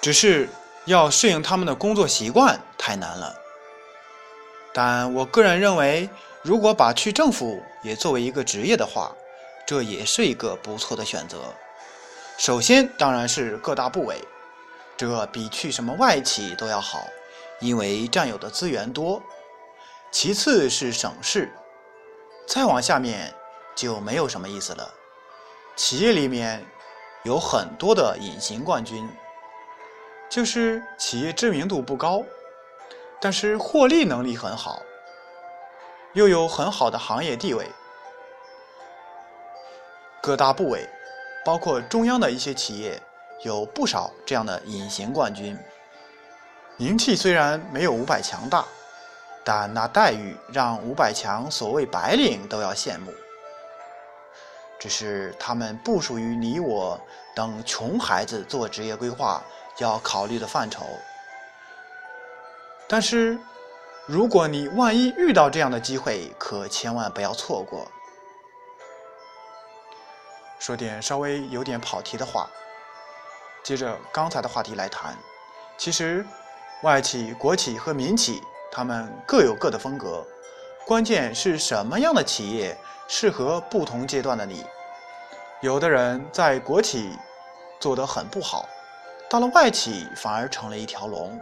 只是要适应他们的工作习惯太难了。但我个人认为，如果把去政府也作为一个职业的话，这也是一个不错的选择。首先当然是各大部委，这比去什么外企都要好，因为占有的资源多。其次是省市，再往下面就没有什么意思了。企业里面有很多的隐形冠军，就是企业知名度不高。但是获利能力很好，又有很好的行业地位。各大部委，包括中央的一些企业，有不少这样的隐形冠军。名气虽然没有五百强大，但那待遇让五百强所谓白领都要羡慕。只是他们不属于你我等穷孩子做职业规划要考虑的范畴。但是，如果你万一遇到这样的机会，可千万不要错过。说点稍微有点跑题的话，接着刚才的话题来谈。其实，外企、国企和民企，他们各有各的风格。关键是什么样的企业适合不同阶段的你？有的人在国企做得很不好，到了外企反而成了一条龙。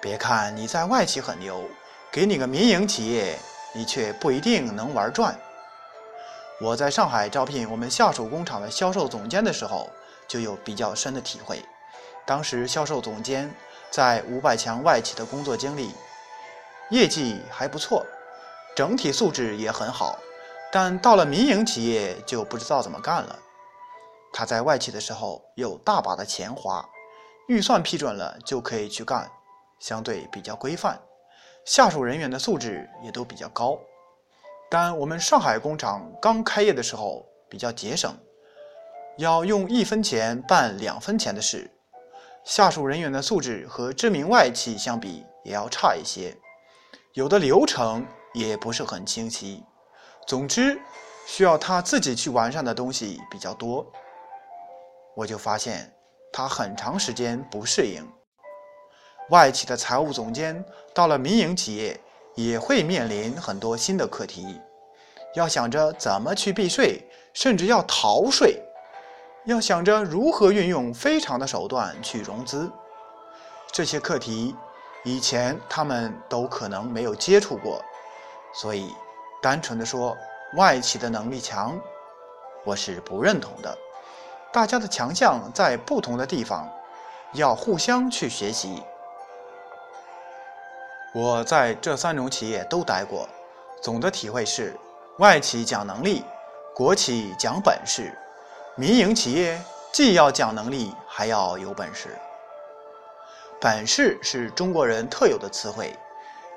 别看你在外企很牛，给你个民营企业，你却不一定能玩转。我在上海招聘我们下属工厂的销售总监的时候，就有比较深的体会。当时销售总监在五百强外企的工作经历，业绩还不错，整体素质也很好，但到了民营企业就不知道怎么干了。他在外企的时候有大把的钱花，预算批准了就可以去干。相对比较规范，下属人员的素质也都比较高。但我们上海工厂刚开业的时候比较节省，要用一分钱办两分钱的事，下属人员的素质和知名外企相比也要差一些，有的流程也不是很清晰。总之，需要他自己去完善的东西比较多。我就发现他很长时间不适应。外企的财务总监到了民营企业，也会面临很多新的课题，要想着怎么去避税，甚至要逃税，要想着如何运用非常的手段去融资，这些课题以前他们都可能没有接触过，所以单纯的说外企的能力强，我是不认同的。大家的强项在不同的地方，要互相去学习。我在这三种企业都待过，总的体会是：外企讲能力，国企讲本事，民营企业既要讲能力，还要有本事。本事是中国人特有的词汇，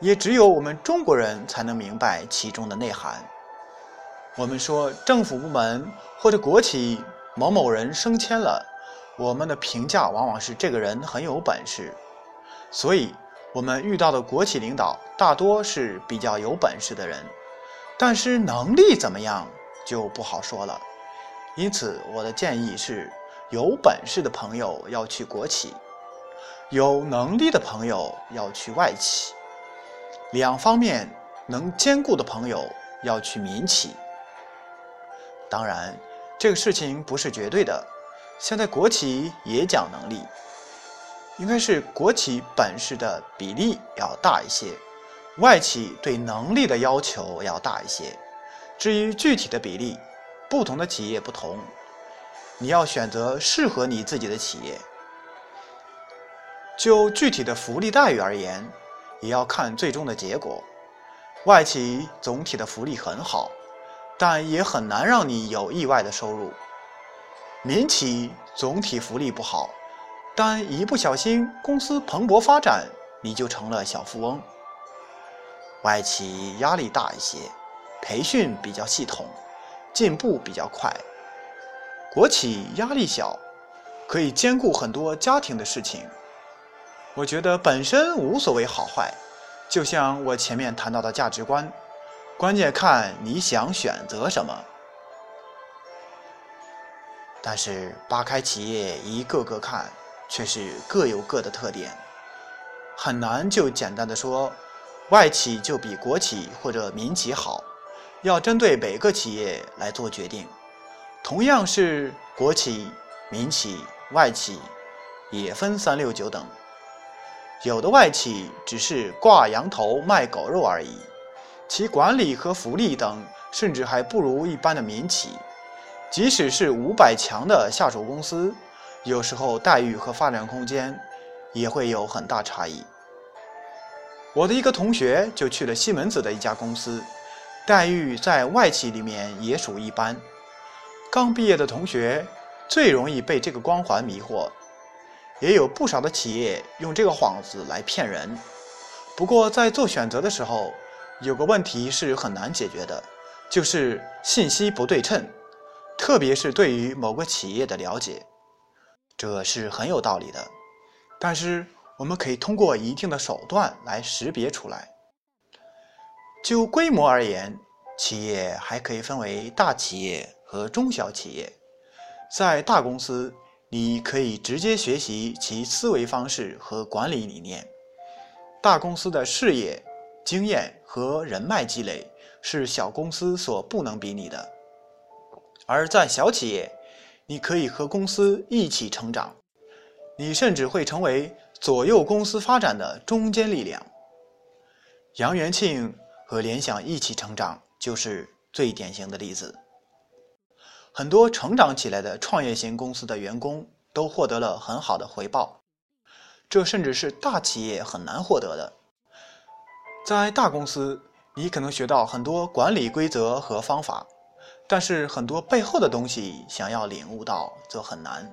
也只有我们中国人才能明白其中的内涵。我们说政府部门或者国企某某人升迁了，我们的评价往往是这个人很有本事，所以。我们遇到的国企领导大多是比较有本事的人，但是能力怎么样就不好说了。因此，我的建议是：有本事的朋友要去国企，有能力的朋友要去外企，两方面能兼顾的朋友要去民企。当然，这个事情不是绝对的，现在国企也讲能力。应该是国企本事的比例要大一些，外企对能力的要求要大一些。至于具体的比例，不同的企业不同，你要选择适合你自己的企业。就具体的福利待遇而言，也要看最终的结果。外企总体的福利很好，但也很难让你有意外的收入。民企总体福利不好。但一不小心，公司蓬勃发展，你就成了小富翁。外企压力大一些，培训比较系统，进步比较快。国企压力小，可以兼顾很多家庭的事情。我觉得本身无所谓好坏，就像我前面谈到的价值观，关键看你想选择什么。但是扒开企业一个个看。却是各有各的特点，很难就简单的说外企就比国企或者民企好，要针对每个企业来做决定。同样是国企、民企、外企，也分三六九等。有的外企只是挂羊头卖狗肉而已，其管理和福利等甚至还不如一般的民企。即使是五百强的下属公司，有时候待遇和发展空间也会有很大差异。我的一个同学就去了西门子的一家公司，待遇在外企里面也属一般。刚毕业的同学最容易被这个光环迷惑。也有不少的企业用这个幌子来骗人。不过，在做选择的时候，有个问题是很难解决的，就是信息不对称，特别是对于某个企业的了解，这是很有道理的。但是，我们可以通过一定的手段来识别出来。就规模而言，企业还可以分为大企业和中小企业，在大公司。你可以直接学习其思维方式和管理理念。大公司的事业经验和人脉积累是小公司所不能比拟的。而在小企业，你可以和公司一起成长，你甚至会成为左右公司发展的中坚力量。杨元庆和联想一起成长就是最典型的例子。很多成长起来的创业型公司的员工都获得了很好的回报，这甚至是大企业很难获得的。在大公司，你可能学到很多管理规则和方法，但是很多背后的东西想要领悟到则很难。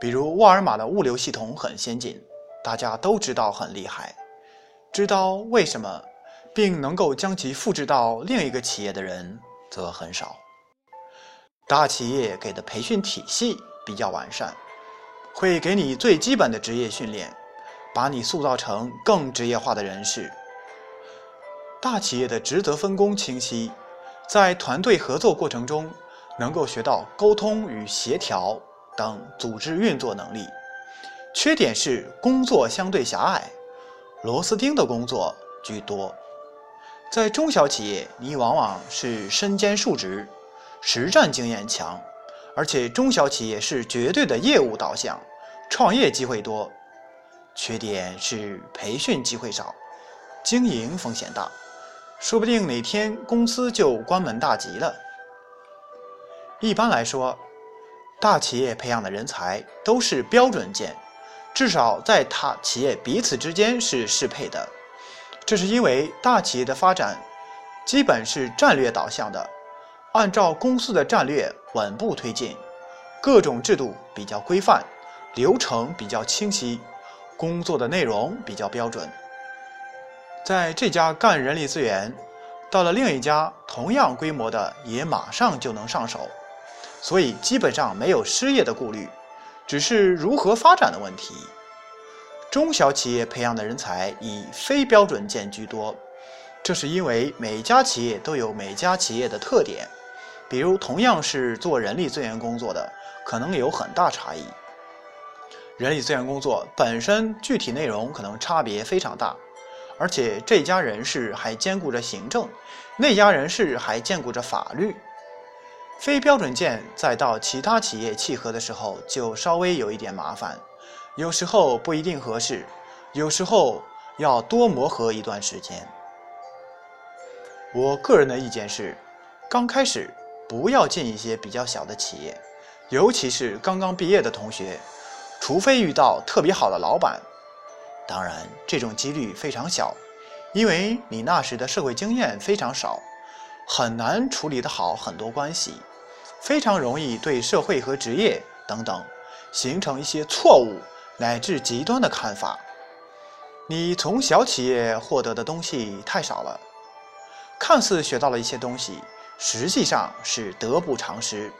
比如沃尔玛的物流系统很先进，大家都知道很厉害，知道为什么，并能够将其复制到另一个企业的人则很少。大企业给的培训体系比较完善，会给你最基本的职业训练，把你塑造成更职业化的人士。大企业的职责分工清晰，在团队合作过程中能够学到沟通与协调等组织运作能力。缺点是工作相对狭隘，螺丝钉的工作居多。在中小企业，你往往是身兼数职。实战经验强，而且中小企业是绝对的业务导向，创业机会多。缺点是培训机会少，经营风险大，说不定哪天公司就关门大吉了。一般来说，大企业培养的人才都是标准件，至少在他企业彼此之间是适配的。这是因为大企业的发展基本是战略导向的。按照公司的战略稳步推进，各种制度比较规范，流程比较清晰，工作的内容比较标准。在这家干人力资源，到了另一家同样规模的也马上就能上手，所以基本上没有失业的顾虑，只是如何发展的问题。中小企业培养的人才以非标准件居多，这是因为每家企业都有每家企业的特点。比如，同样是做人力资源工作的，可能有很大差异。人力资源工作本身具体内容可能差别非常大，而且这家人事还兼顾着行政，那家人事还兼顾着法律。非标准件再到其他企业契合的时候，就稍微有一点麻烦，有时候不一定合适，有时候要多磨合一段时间。我个人的意见是，刚开始。不要进一些比较小的企业，尤其是刚刚毕业的同学，除非遇到特别好的老板。当然，这种几率非常小，因为你那时的社会经验非常少，很难处理得好很多关系，非常容易对社会和职业等等形成一些错误乃至极端的看法。你从小企业获得的东西太少了，看似学到了一些东西。实际上是得不偿失，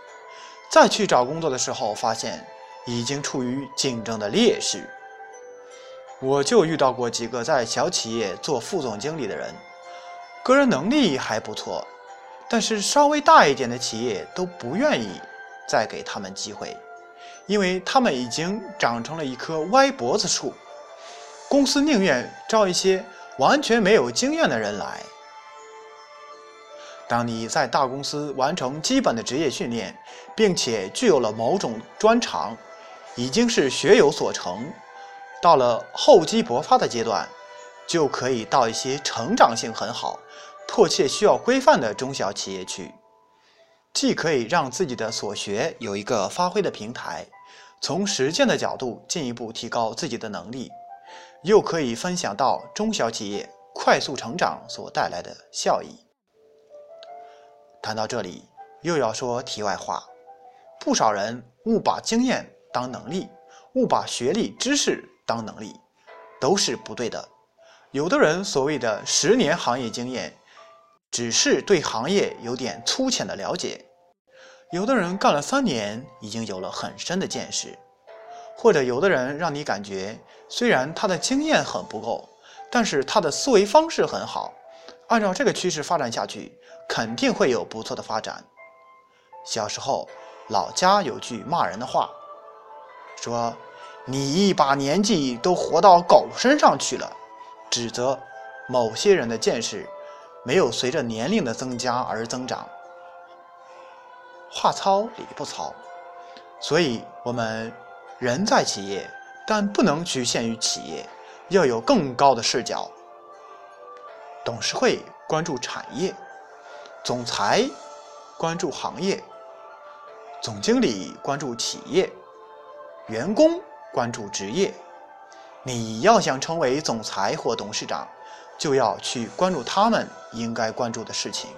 再去找工作的时候，发现已经处于竞争的劣势。我就遇到过几个在小企业做副总经理的人，个人能力还不错，但是稍微大一点的企业都不愿意再给他们机会，因为他们已经长成了一棵歪脖子树。公司宁愿招一些完全没有经验的人来。当你在大公司完成基本的职业训练，并且具有了某种专长，已经是学有所成，到了厚积薄发的阶段，就可以到一些成长性很好、迫切需要规范的中小企业去，既可以让自己的所学有一个发挥的平台，从实践的角度进一步提高自己的能力，又可以分享到中小企业快速成长所带来的效益。谈到这里，又要说题外话。不少人误把经验当能力，误把学历知识当能力，都是不对的。有的人所谓的十年行业经验，只是对行业有点粗浅的了解；有的人干了三年，已经有了很深的见识；或者有的人让你感觉，虽然他的经验很不够，但是他的思维方式很好。按照这个趋势发展下去，肯定会有不错的发展。小时候，老家有句骂人的话，说：“你一把年纪都活到狗身上去了。”指责某些人的见识没有随着年龄的增加而增长。话糙理不糙，所以我们人在企业，但不能局限于企业，要有更高的视角。董事会关注产业，总裁关注行业，总经理关注企业，员工关注职业。你要想成为总裁或董事长，就要去关注他们应该关注的事情。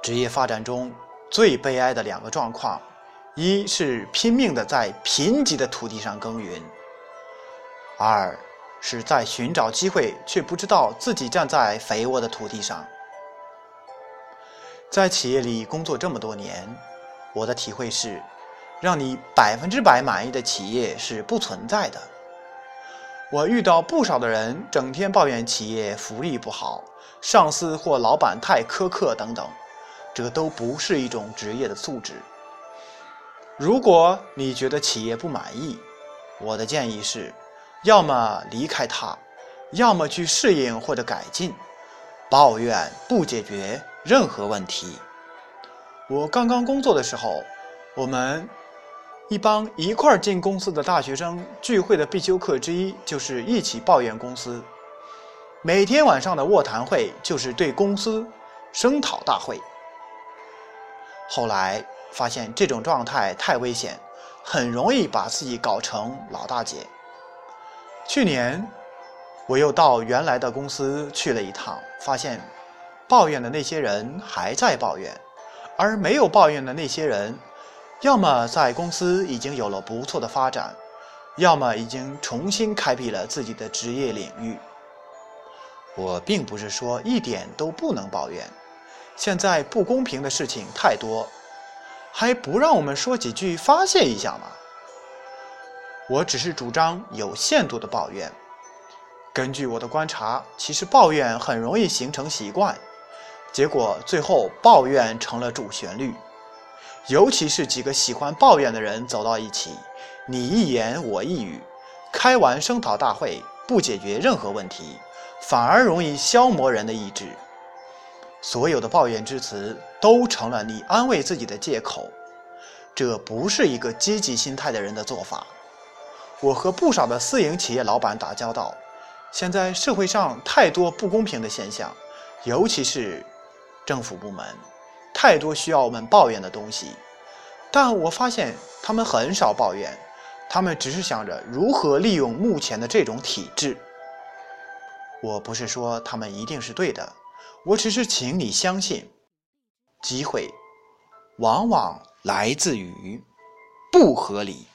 职业发展中最悲哀的两个状况，一是拼命的在贫瘠的土地上耕耘，二。是在寻找机会，却不知道自己站在肥沃的土地上。在企业里工作这么多年，我的体会是，让你百分之百满意的企业是不存在的。我遇到不少的人，整天抱怨企业福利不好，上司或老板太苛刻等等，这都不是一种职业的素质。如果你觉得企业不满意，我的建议是。要么离开它，要么去适应或者改进。抱怨不解决任何问题。我刚刚工作的时候，我们一帮一块儿进公司的大学生聚会的必修课之一就是一起抱怨公司。每天晚上的卧谈会就是对公司声讨大会。后来发现这种状态太危险，很容易把自己搞成老大姐。去年，我又到原来的公司去了一趟，发现抱怨的那些人还在抱怨，而没有抱怨的那些人，要么在公司已经有了不错的发展，要么已经重新开辟了自己的职业领域。我并不是说一点都不能抱怨，现在不公平的事情太多，还不让我们说几句发泄一下吗？我只是主张有限度的抱怨。根据我的观察，其实抱怨很容易形成习惯，结果最后抱怨成了主旋律。尤其是几个喜欢抱怨的人走到一起，你一言我一语，开完声讨大会，不解决任何问题，反而容易消磨人的意志。所有的抱怨之词都成了你安慰自己的借口，这不是一个积极心态的人的做法。我和不少的私营企业老板打交道，现在社会上太多不公平的现象，尤其是政府部门，太多需要我们抱怨的东西。但我发现他们很少抱怨，他们只是想着如何利用目前的这种体制。我不是说他们一定是对的，我只是请你相信，机会往往来自于不合理。